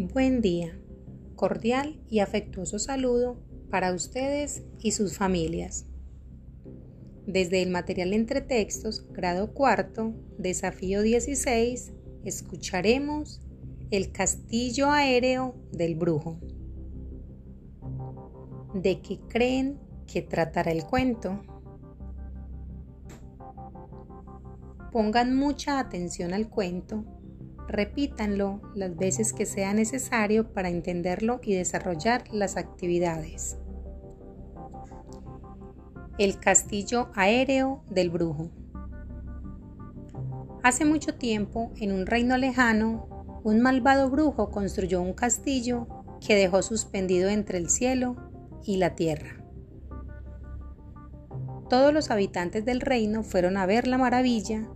Buen día. Cordial y afectuoso saludo para ustedes y sus familias. Desde el material entre textos, grado cuarto, desafío 16, escucharemos El castillo aéreo del brujo. ¿De qué creen que tratará el cuento? Pongan mucha atención al cuento Repítanlo las veces que sea necesario para entenderlo y desarrollar las actividades. El castillo aéreo del brujo. Hace mucho tiempo, en un reino lejano, un malvado brujo construyó un castillo que dejó suspendido entre el cielo y la tierra. Todos los habitantes del reino fueron a ver la maravilla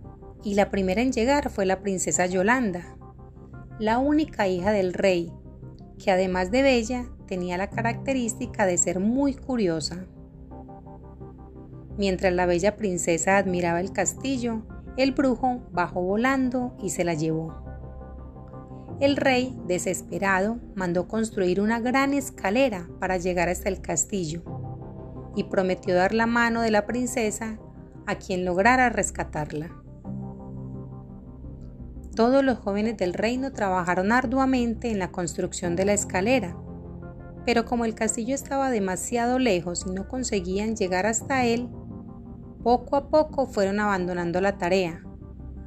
y la primera en llegar fue la princesa Yolanda, la única hija del rey, que además de bella tenía la característica de ser muy curiosa. Mientras la bella princesa admiraba el castillo, el brujo bajó volando y se la llevó. El rey, desesperado, mandó construir una gran escalera para llegar hasta el castillo y prometió dar la mano de la princesa a quien lograra rescatarla. Todos los jóvenes del reino trabajaron arduamente en la construcción de la escalera, pero como el castillo estaba demasiado lejos y no conseguían llegar hasta él, poco a poco fueron abandonando la tarea,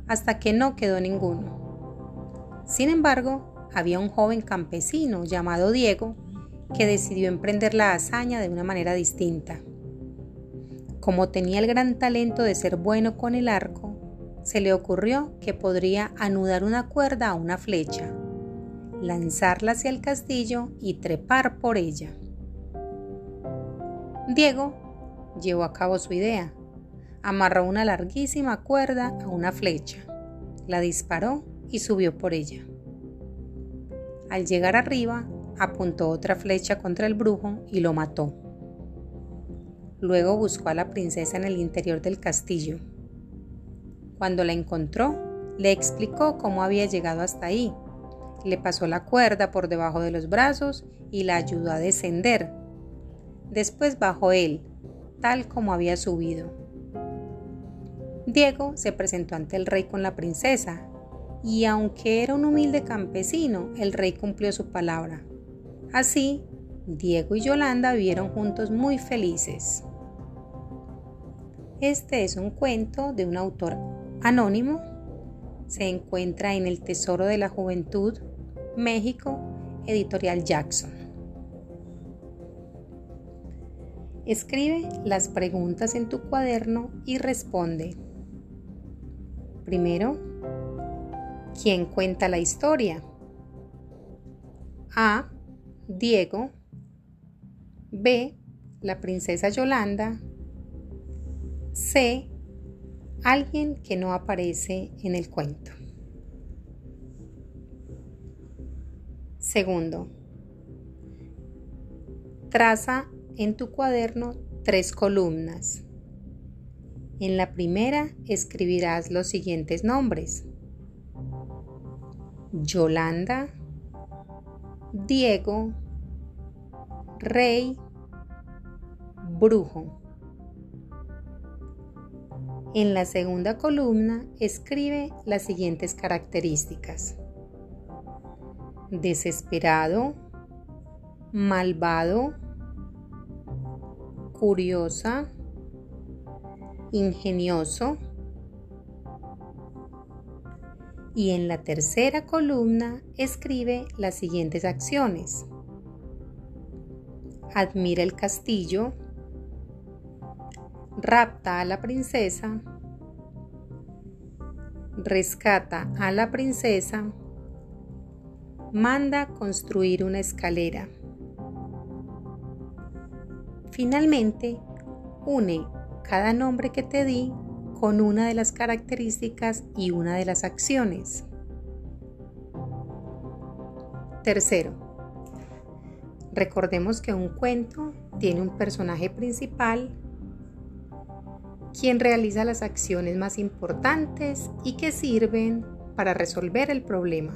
hasta que no quedó ninguno. Sin embargo, había un joven campesino llamado Diego que decidió emprender la hazaña de una manera distinta. Como tenía el gran talento de ser bueno con el arco, se le ocurrió que podría anudar una cuerda a una flecha, lanzarla hacia el castillo y trepar por ella. Diego llevó a cabo su idea. Amarró una larguísima cuerda a una flecha, la disparó y subió por ella. Al llegar arriba, apuntó otra flecha contra el brujo y lo mató. Luego buscó a la princesa en el interior del castillo cuando la encontró, le explicó cómo había llegado hasta ahí. Le pasó la cuerda por debajo de los brazos y la ayudó a descender. Después bajó él, tal como había subido. Diego se presentó ante el rey con la princesa, y aunque era un humilde campesino, el rey cumplió su palabra. Así, Diego y Yolanda vivieron juntos muy felices. Este es un cuento de un autor Anónimo se encuentra en El Tesoro de la Juventud, México, Editorial Jackson. Escribe las preguntas en tu cuaderno y responde. Primero, ¿quién cuenta la historia? A. Diego. B. La princesa Yolanda. C alguien que no aparece en el cuento. Segundo, traza en tu cuaderno tres columnas. En la primera escribirás los siguientes nombres. Yolanda, Diego, Rey, Brujo. En la segunda columna escribe las siguientes características. Desesperado, malvado, curiosa, ingenioso. Y en la tercera columna escribe las siguientes acciones. Admira el castillo, rapta a la princesa, rescata a la princesa, manda construir una escalera. Finalmente, une cada nombre que te di con una de las características y una de las acciones. Tercero, recordemos que un cuento tiene un personaje principal quien realiza las acciones más importantes y que sirven para resolver el problema.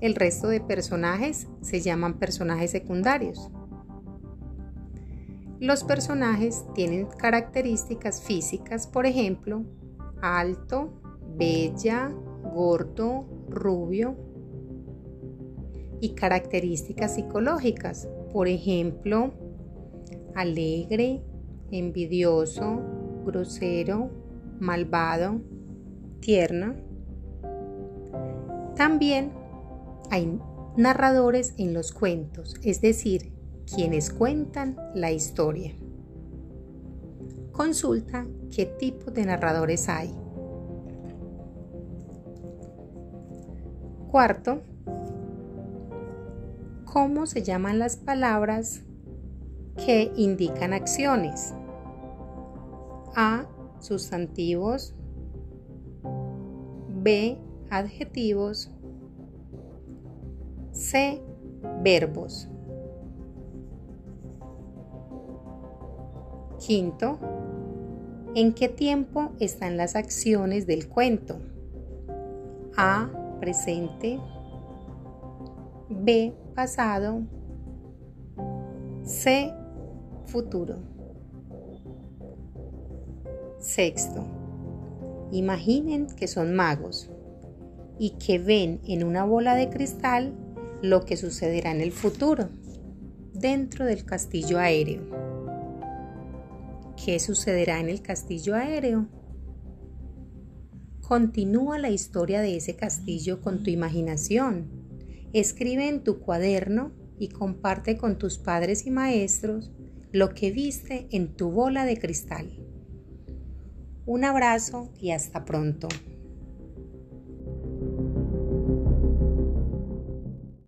El resto de personajes se llaman personajes secundarios. Los personajes tienen características físicas, por ejemplo, alto, bella, gordo, rubio, y características psicológicas, por ejemplo, alegre, envidioso, grosero, malvado, tierno. También hay narradores en los cuentos, es decir, quienes cuentan la historia. Consulta qué tipo de narradores hay. Cuarto, ¿cómo se llaman las palabras que indican acciones? A. Sustantivos. B. Adjetivos. C. Verbos. Quinto, ¿en qué tiempo están las acciones del cuento? A. Presente. B. Pasado. C. Futuro. Sexto, imaginen que son magos y que ven en una bola de cristal lo que sucederá en el futuro, dentro del castillo aéreo. ¿Qué sucederá en el castillo aéreo? Continúa la historia de ese castillo con tu imaginación. Escribe en tu cuaderno y comparte con tus padres y maestros lo que viste en tu bola de cristal. Un abrazo y hasta pronto.